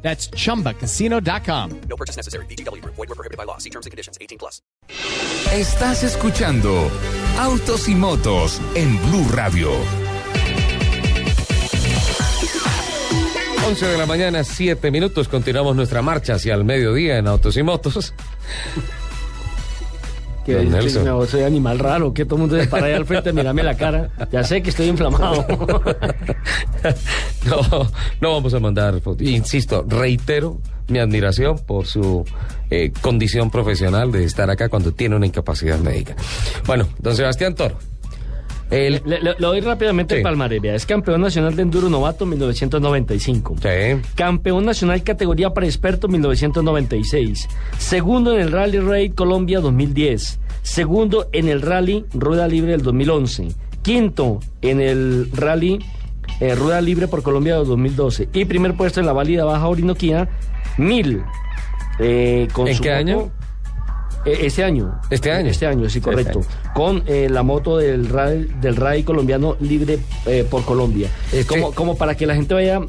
That's chumbacasino.com. No purchase necessary. BGW. Void were prohibited by law. See terms and conditions. 18 plus. Estás escuchando Autos y Motos en Blue Radio. 11 de la mañana, 7 minutos. Continuamos nuestra marcha hacia el mediodía en Autos y Motos. Que Don dice, Nelson. "No, soy animal raro, que todo el mundo se para ahí al frente, mírame la cara. Ya sé que estoy inflamado. No, no vamos a mandar fotos. Insisto, reitero mi admiración por su eh, condición profesional de estar acá cuando tiene una incapacidad médica. Bueno, don Sebastián Toro. El, Le, le- le doy rápidamente Sí. vea. Es campeón nacional de enduro novato 1995. Sí. Campeón nacional categoría para expertos 1996. Segundo en el Rally Raid Colombia 2010. Segundo en el Rally Rueda Libre del 2011. Quinto en el Rally eh, Rueda Libre por Colombia del 2012. Y primer puesto en la válida Baja Orinoquía 1000. eh, con ¿En su qué año? Este año. ¿Este año? Este año, sí, correcto. este Con eh, la moto del RAI, del RAI colombiano libre eh, por Colombia. Este- Como, como para que la gente vaya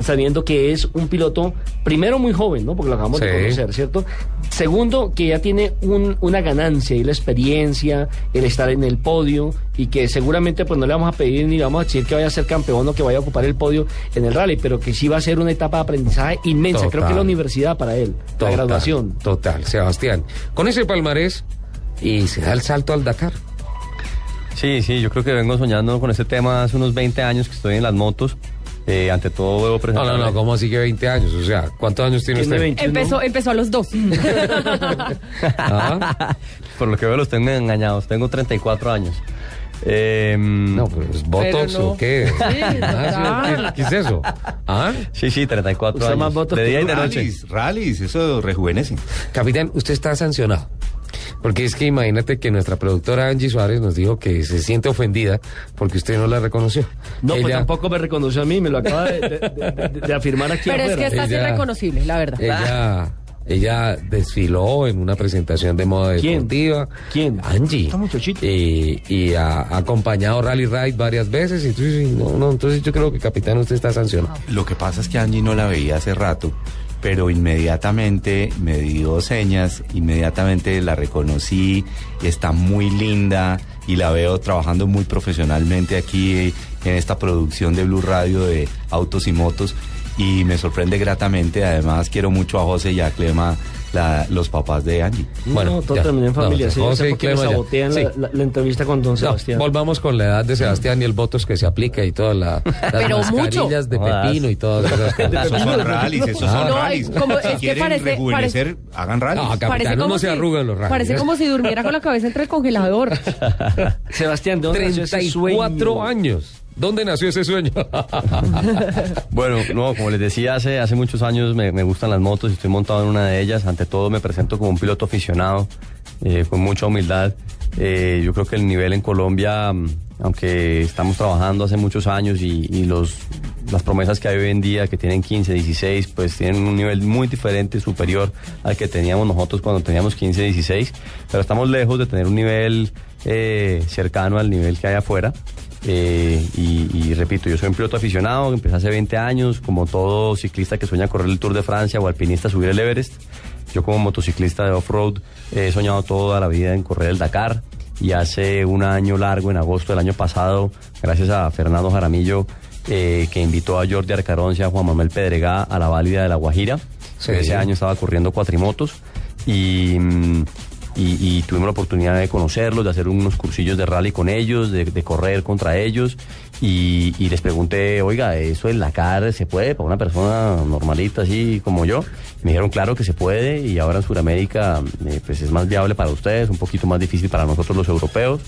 sabiendo que es un piloto, primero muy joven, ¿no? Porque lo acabamos de conocer, ¿cierto? Segundo, que ya tiene un- una ganancia y la experiencia, el estar en el podio y que seguramente pues no le vamos a pedir ni le vamos a decir que vaya a ser campeón o que vaya a ocupar el podio en el rally, pero que sí va a ser una etapa de aprendizaje inmensa. Creo que la universidad para él, la Total, graduación. Total, Sebastián. Con ese palmarés y se da el salto al Dakar. Sí, sí, yo creo que vengo soñando con este tema hace unos 20 años que estoy en las motos. Eh, ante todo debo No, presentar. no, no, ¿cómo así que 20 años? O sea, ¿cuántos años tiene Tiene usted? 21. Empezó, empezó a los dos. Ah, Por lo que veo los tengo engañados. Tengo 34 años. Eh, No, pero es Botox no. o qué? total. ¿Qué, qué es eso? ¿Ah? Sí, sí, 34 Usa años. más votos de día y de noche. Rallies, rallies, eso rejuvenece. Capitán, usted está sancionado. Porque es que imagínate que nuestra productora Angie Suárez nos dijo que se siente ofendida porque usted no la reconoció. No, pues Ella- tampoco me reconoció a mí, me lo acaba de, de- de- de- de afirmar aquí Pero es que estás Ella- irreconocible, la verdad. Ella, ella desfiló en una presentación de moda ¿Quién? deportiva. ¿Quién? Angie. Esta muchachita. Y, y ha, ha acompañado Rally Ride varias veces. Y entonces, no, no, entonces yo creo que, capitán, usted está sancionado. Lo que pasa es que Angie no la veía hace rato, pero inmediatamente me dio señas, inmediatamente la reconocí, está muy linda y la veo trabajando muy profesionalmente aquí en esta producción de Blue Radio de Autos y Motos y me sorprende gratamente. Además, quiero mucho a José y a Clema, la- los papás de Angie. no, todo ya. terminó en No, familia. sí, yo José sé por qué me sabotean Sí. la, la- entrevista con don No, Sebastián. volvamos con la edad de Sebastián y el votos que se aplica y todas la, las Pero mucho. mascarillas de Jodas. pepino y todas esas cosas. Esos son rallies, esos son No, rallies. como- si es que quieren parece- rejuvenecer, hagan rallies. No, capitán, Parece uno como se si- los rallies. Parece como si durmiera con la cabeza entre el congelador. Sebastián, ¿de dónde nació ese 34 sueño? años. ¿Dónde nació ese sueño? Bueno, no, como les decía, hace, hace muchos años me, me gustan las motos y estoy montado en una de ellas. Ante todo me presento como un piloto aficionado, eh, con mucha humildad. Eh, yo creo que el nivel en Colombia, mm, aunque estamos trabajando hace muchos años y, los, las promesas que hay hoy en día, que tienen 15, 16, pues tienen un nivel muy diferente, superior al que teníamos nosotros cuando teníamos 15, 16, pero estamos lejos de tener un nivel eh, cercano al nivel que hay afuera. Eh, y, y repito, yo soy un piloto aficionado, empecé hace 20 años, como todo ciclista que sueña correr el Tour de Francia o alpinista subir el Everest. Yo como motociclista de off-road he soñado toda la vida en correr el Dakar y hace un año largo, en agosto del año pasado, gracias a Fernando Jaramillo, eh, que invitó a Jordi Arcaroncia y a Juan Manuel Pedregá a la válida de La Guajira. Sí. Ese año estaba corriendo cuatrimotos y, mm, y, tuvimos la oportunidad de conocerlos, de hacer unos cursillos de rally con ellos, de, correr contra ellos. Y, les pregunté, oiga, ¿eso en la cara se puede para una persona normalita así como yo? Me dijeron, claro que se puede y ahora en Sudamérica eh, pues es más viable para ustedes, un poquito más difícil para nosotros los europeos.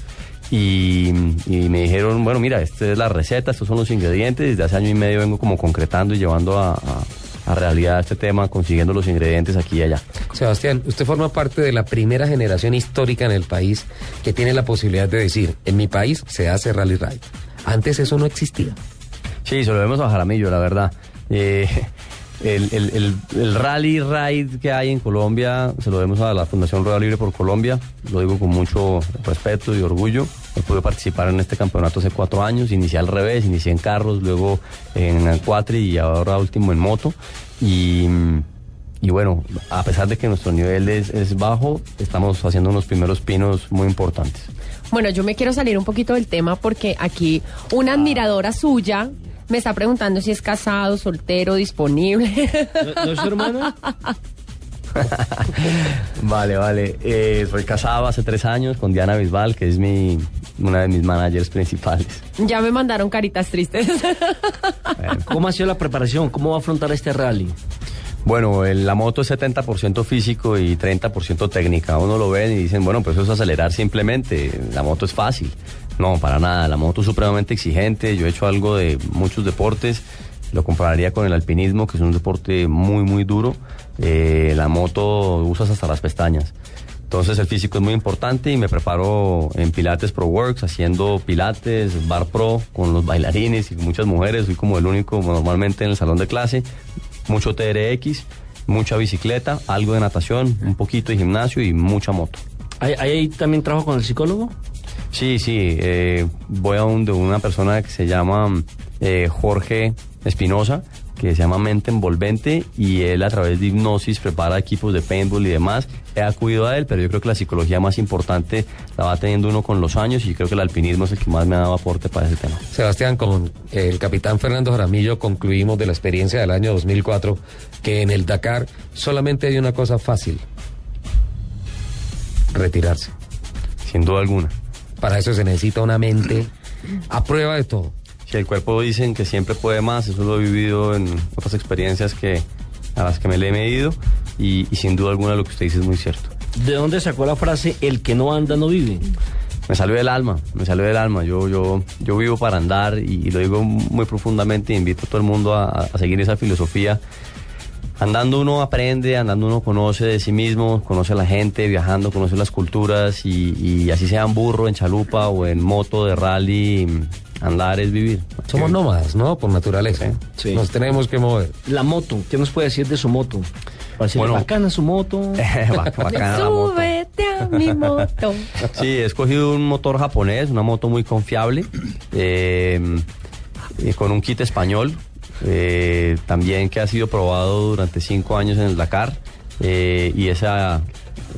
Y, me dijeron, bueno, mira, esta es la receta, estos son los ingredientes. Desde hace año y medio vengo como concretando y llevando a- a realidad este tema consiguiendo los ingredientes aquí y allá. Sebastián, usted forma parte de la primera generación histórica en el país que tiene la posibilidad de decir, en mi país se hace rally ride. Antes eso no existía. Sí, se lo vemos a Jaramillo, la verdad. Eh, el, el- el- rally ride que hay en Colombia se lo debemos a la Fundación Rueda Libre por Colombia. Lo digo con mucho respeto y orgullo. He podido participar en este campeonato hace cuatro años. Inicié al revés, inicié en carros, luego en cuatri y ahora último en moto. Y, y bueno, a pesar de que nuestro nivel es, es bajo, estamos haciendo unos primeros pinos muy importantes. Bueno, yo me quiero salir un poquito del tema porque aquí una admiradora suya me está preguntando si es casado, soltero, disponible. ¿No, no es su hermana? Vale, vale. Eh, soy casado hace tres años con Diana Bisbal, que es mi, una de mis managers principales. ya me mandaron caritas tristes. ¿Cómo ha sido la preparación? ¿Cómo va a afrontar este rally? Bueno, el- la moto es 70% físico y 30% técnica. Uno lo ven y dicen, bueno, pues eso es acelerar simplemente. La moto es fácil. No, para nada. La moto es supremamente exigente. Yo he hecho algo de muchos deportes. Lo compararía con el alpinismo, que es un deporte muy, muy duro. Eh, la moto usas hasta las pestañas. Entonces el físico es muy importante y me preparo en Pilates Pro Works, haciendo Pilates, Bar Pro, con los bailarines y muchas mujeres. Soy como el único normalmente en el salón de clase. Mucho TRX, mucha bicicleta, algo de natación, un poquito de gimnasio y mucha moto. ¿Hay, hay también trabajo con el psicólogo? Sí, sí, eh, voy a un, de una persona que se llama eh, Jorge Espinosa, que se llama Mente Envolvente, y él a través de hipnosis prepara equipos de paintball y demás. He acudido a él, pero yo creo que la psicología más importante la va teniendo uno con los años y creo que el alpinismo es el que más me ha dado aporte para ese tema. Sebastián, con el capitán Fernando Jaramillo concluimos de la experiencia del año 2004 que en el Dakar solamente hay una cosa fácil, retirarse. Sin duda alguna. Para eso se necesita una mente a prueba de todo. Si el cuerpo dicen que siempre puede más, eso lo he vivido en otras experiencias que a las que me le he medido y, y sin duda alguna lo que usted dice es muy cierto. ¿De dónde sacó la frase el que no anda no vive? Me salió del alma, me salió del alma. Yo, yo, yo vivo para andar y, y lo digo muy profundamente. Invito a todo el mundo a, a seguir esa filosofía. Andando uno aprende, andando uno conoce de sí mismo, conoce a la gente, viajando, conoce las culturas y, y así sea en burro, en chalupa o en moto de rally, andar es vivir. Somos nómadas, ¿no? Por naturaleza. Sí. Nos tenemos que mover. La moto, ¿qué nos puede decir de su moto? Parece Bueno. bacana su moto. Bac- bacana la moto. Súbete a mi moto. Sí, he escogido un motor japonés, una moto muy confiable, eh, eh, con un kit español, eh, también que ha sido probado durante cinco años en el Dakar, eh, y esa,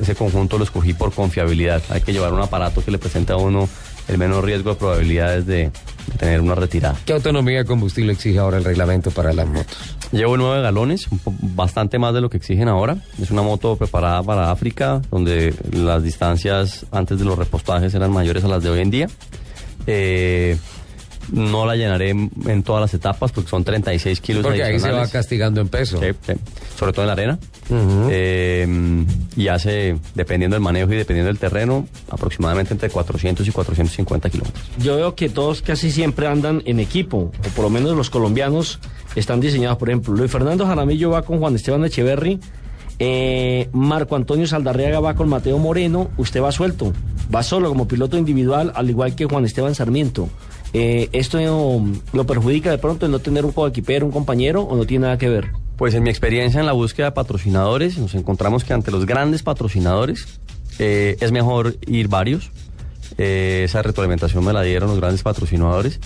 ese conjunto lo escogí por confiabilidad. Hay que llevar un aparato que le presente a uno el menor riesgo de probabilidades de, de tener una retirada. ¿Qué autonomía de combustible exige ahora el reglamento para las motos? Llevo nueve galones, bastante más de lo que exigen ahora. Es una moto preparada para África, donde las distancias antes de los repostajes eran mayores a las de hoy en día. Eh, no la llenaré en, todas las etapas porque son 36 kilos Porque ahí se va castigando en peso. Sí, sí. Sobre todo en la arena. Eh, y hace, dependiendo del manejo y dependiendo del terreno, aproximadamente entre 400 y 450 kilómetros. Yo veo que todos casi siempre andan en equipo, o por lo menos los colombianos están diseñados. Por ejemplo, Luis Fernando Jaramillo va con Juan Esteban Echeverry, eh, Marco Antonio Saldarriaga va con Mateo Moreno, usted va suelto, va solo como piloto individual, al igual que Juan Esteban Sarmiento. Eh, ¿Esto lo perjudica de pronto el no tener un coequipero, un compañero, o no tiene nada que ver? Pues en mi experiencia en la búsqueda de patrocinadores, nos encontramos que ante los grandes patrocinadores eh, es mejor ir varios. Eh, esa retroalimentación me la dieron los grandes patrocinadores.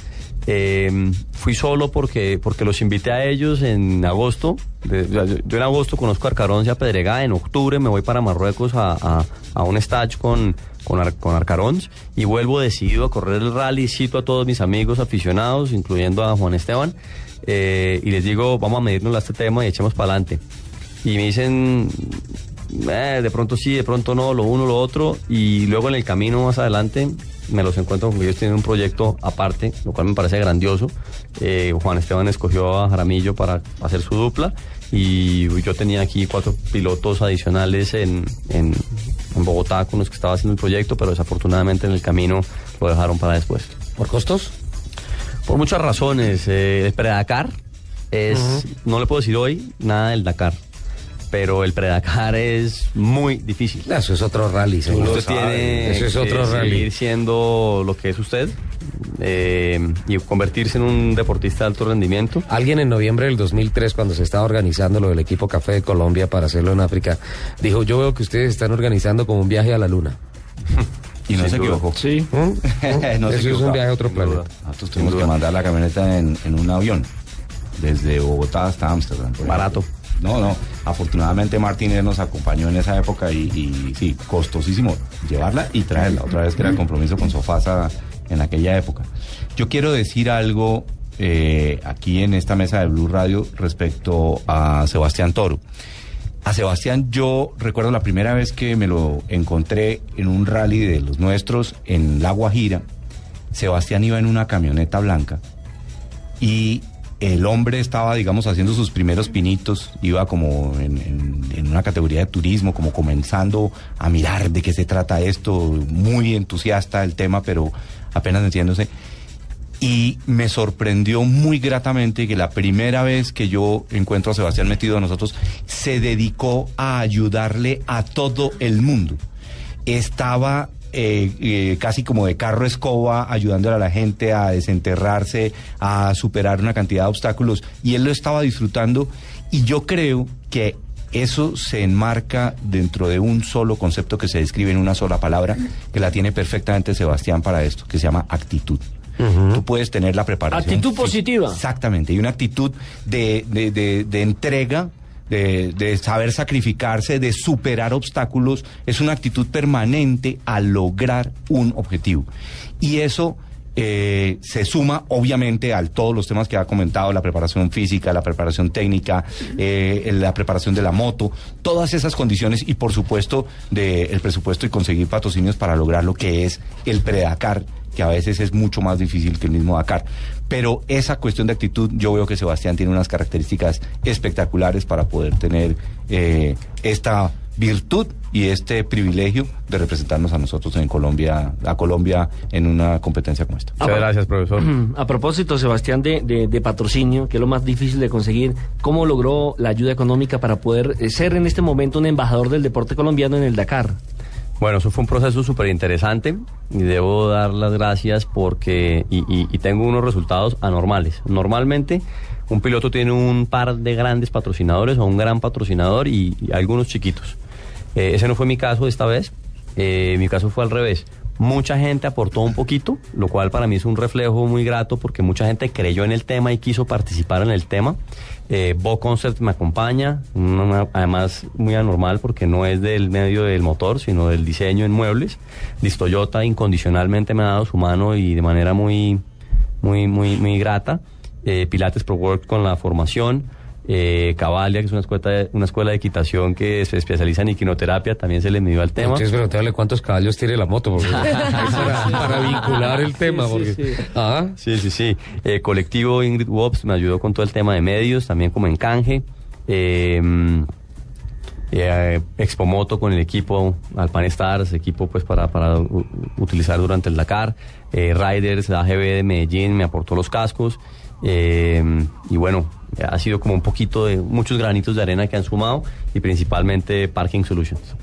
Eh, fui solo porque, porque los invité a ellos en agosto. Yo, yo en agosto conozco a Arcarón y a Pedregá. En octubre me voy para Marruecos a, a- un stage con, con, con Arcarons y vuelvo decidido a correr el rally. Cito a todos mis amigos aficionados, incluyendo a Juan Esteban, eh, y les digo, vamos a medirnos este tema y echemos para adelante. Y me dicen, eh, de pronto sí, de pronto no, lo uno, lo otro, y luego en el camino más adelante me los encuentro con que ellos tienen un proyecto aparte, lo cual me parece grandioso. Eh, Juan Esteban escogió a Jaramillo para hacer su dupla y yo tenía aquí cuatro pilotos adicionales en, en, en Bogotá con los que estaba haciendo el proyecto, pero desafortunadamente en el camino lo dejaron para después. ¿Por costos? Por muchas razones. Eh, el Predakar es, no le puedo decir hoy nada del Dakar, pero el pre-Dakar es muy difícil. Eso es otro rally, señor. Usted tiene Eso es que otro rally. seguir siendo lo que es usted eh, y convertirse en un deportista de alto rendimiento. Alguien en noviembre del 2003, cuando se estaba organizando lo del equipo Café de Colombia para hacerlo en África, dijo, yo veo que ustedes están organizando como un viaje a la luna. Y no Sin se duda. equivocó. Sí. No se Eso es un viaje a otro Sin duda. planeta. Nosotros tuvimos que mandar la camioneta en, en un avión, desde Bogotá hasta Ámsterdam. Barato. No, no. Afortunadamente Martínez nos acompañó en esa época y, y sí, costosísimo llevarla y traerla. Otra vez que era el compromiso con Sofasa en aquella época. Yo quiero decir algo eh, aquí en esta mesa de Blue Radio respecto a Sebastián Toro. A Sebastián yo recuerdo la primera vez que me lo encontré en un rally de los nuestros en La Guajira. Sebastián iba en una camioneta blanca y el hombre estaba, digamos, haciendo sus primeros pinitos, iba como en, una categoría de turismo, como comenzando a mirar de qué se trata esto, muy entusiasta el tema, pero apenas entiéndose. Y me sorprendió muy gratamente que la primera vez que yo encuentro a Sebastián metido a nosotros, se dedicó a ayudarle a todo el mundo. Estaba eh, eh, casi como de carro escoba, ayudándole a la gente a desenterrarse, a superar una cantidad de obstáculos, y él lo estaba disfrutando, y yo creo que eso se enmarca dentro de un solo concepto que se describe en una sola palabra, que la tiene perfectamente Sebastián para esto, que se llama actitud. Tú puedes tener la preparación. Actitud positiva. Exactamente, y una actitud de, de- de- de entrega, de, saber sacrificarse, de superar obstáculos, es una actitud permanente a lograr un objetivo. Y eso eh, se suma, obviamente, a todos los temas que ha comentado, la preparación física, la preparación técnica, eh, la preparación de la moto, todas esas condiciones y, por supuesto, del presupuesto y conseguir patrocinios para lograr lo que es el pre-Dakar que a veces es mucho más difícil que el mismo Dakar. Pero esa cuestión de actitud, yo veo que Sebastián tiene unas características espectaculares para poder tener eh, esta virtud y este privilegio de representarnos a nosotros en Colombia, a Colombia en una competencia como esta. Muchas gracias, profesor. A propósito, Sebastián, de, de- de patrocinio, que es lo más difícil de conseguir, ¿cómo logró la ayuda económica para poder eh, ser en este momento un embajador del deporte colombiano en el Dakar? Bueno, eso fue un proceso súper interesante y debo dar las gracias porque y, y- tengo unos resultados anormales. Normalmente un piloto tiene un par de grandes patrocinadores o un gran patrocinador y, y algunos chiquitos. Eh, ese no fue mi caso esta vez. Eh, mi caso fue al revés. Mucha gente aportó un poquito, lo cual para mí es un reflejo muy grato porque mucha gente creyó en el tema y quiso participar en el tema. Eh, Bo Concert me acompaña, además muy anormal porque no es del medio del motor, sino del diseño en muebles. Dis Toyota incondicionalmente me ha dado su mano y de manera muy, muy, muy, muy grata. Eh, Pilates Pro Work con la formación. Eh, Cavalia, que es una escuela, de, una escuela de equitación que se especializa en equinoterapia, también se le midió al tema. Entonces preguntarle cuántos caballos tiene la moto, porque- para, para vincular el tema. sí, porque, sí. Ah, Sí, sí, sí. Eh, colectivo Ingrid Wops me ayudó con todo el tema de medios, también como en canje. Eh, eh, Expomoto con el equipo Alpan Stars, equipo pues para, para u- utilizar durante el Dakar. Eh, Riders, AGB de Medellín me aportó los cascos. Eh, y bueno, ha sido como un poquito de muchos granitos de arena que han sumado y principalmente Parking Solutions.